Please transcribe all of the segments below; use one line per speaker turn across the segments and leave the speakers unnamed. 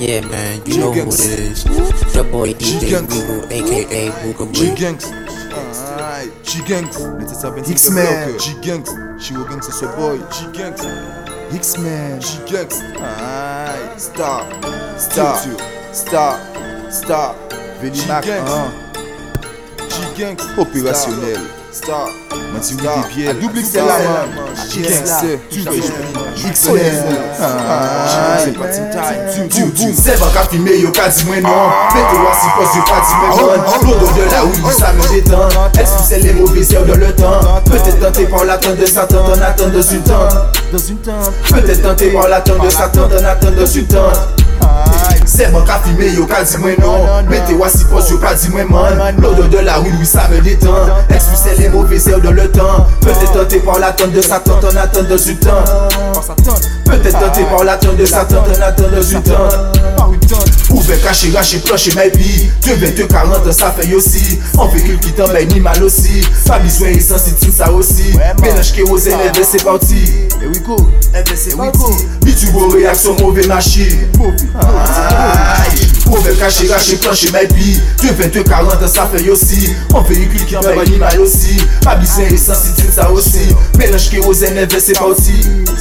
Yeah, man, you know who it is. The boy DJ Google, aka
Google. G
Gangs. G Gangs.
X-Man.
G
Gangs. She will gangs as boy. G
Gangs.
X-Man. G Gangs. Stop. Stop. Stop.
Stop.
Veni
Mac.
G Gangs.
Opérationnel.
Star. Star.
Desbiel.
À double XL, là, man. C'est
party time.
Boom.
C'est bon qu'à filmer, yo ka di mwen non Mettez-moi si poste, yo ka di mwen de la houille, ça me détend Expulser les mauvais heures de le temps Peut-être tenté par l'attente de Satan En attente dans
Dans une tente.
Peut-être tenté par l'attente de Satan En attente dans une bon qu'à filmer, yo ka di mwen non. Mettez-moi si poste, yo ka di mwen man. L'odeur de la houille, oui ça me détend. Expulser les mauvais heures de le temps? Peut-être tenté par l'attente de Satan En dans
Par sa tente.
Peut-être tenté par l'attente de Satan En attente dans une tente
Par une tente.
Ouvert, caché, raché, planché, my vie 2, 22, 40, ça fait aussi. On véhicule qui tombe, ni mal aussi. Pas besoin, essence, c'est ça aussi. Mélange kérosène, et c'est parti.
Et we go.
c'est
oui, go.
Bitubo, réaction, mauvais machine Aïe. Ouvert, caché, raché, planché, my vie. 2, 22, 40, ça fait aussi. On véhicule qui tombe, ni mal aussi. Pas besoin, essence, c'est ça aussi. Mélange kérosène, et c'est parti.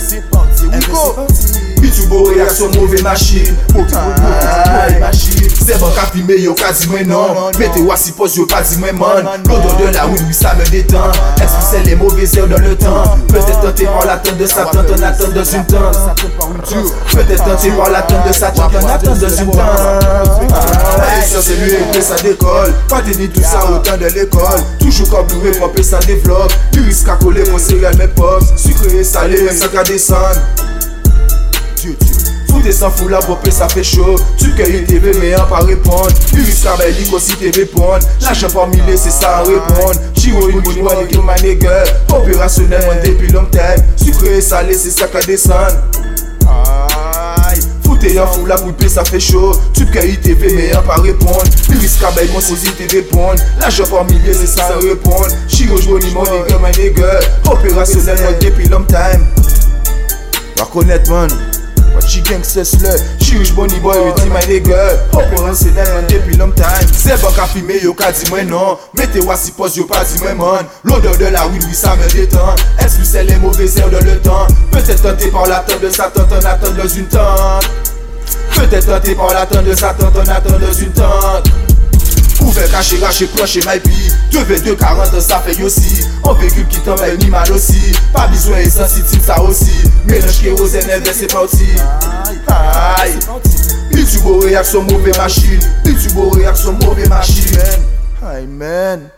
C'est parti. We go.
Bitubo, réaction, mauvais machine Aïe, machine C'est bon qu'à filmer, yo ka mwen non. Mettez-moi si pose, yo pas di mwen man. L'odeur de la houille, oui ça me détend. Expulser les mauvais heures dans le temps? Peut-être tenté par l'attente de Satan En attente dans une tente. Peut-être tenté par l'attente de Satan En attente dans une tente Ah, ça c'est lui et ça décolle. Pas tenir tout ça autant de l'école. Toujours comme propre ça développe. Du risque à coller, mon céréal mes pommes. Sucré et salé, ça qu'à descendre
Dieu, Dieu.
Foutez sans fou la popée ça fait chaud. Tu cueilles TV mais pas répondre. Iris Kabeli aussi te répondre L'argent par milliers c'est ça répondre. Chiro une bonne money que my nigga Opérationnel depuis long time Sucré et salé c'est ça qu'à descendre. Foutez en fou la poupée ça fait chaud. Tu cueilles TV mais pas répondre. Iris Kabeli moi aussi te répondre. L'argent par milliers c'est ça répondre. Chiro une money que my nigga Opérationnel depuis long time
Va connaître, man. Wachi gangster slur
Chirish boni boy yo di may nigger Hokoran se dan an depi long time. Se ban ka fime yo ka di mwen nan Mete wasi pos yo pa di mwen man. L'odeur de la weed oui sa me detan Est-ce que c'est les mauvais airs de le temps? Peut-être tenté par l'attente de sa tante en attente dans une tente. Peut-être tenté par l'attente de sa tante en attente dans une tente. Kache rache proche may pi 2v240 sa fe yo si An vekul ki tambay ni man osi Pa bizwen e sensitiv sa osi Menaj ke ozen evè se pauti Ay Pi tubo reaksyon mouve machin Pi tubo reaksyon mouve
machin Ay men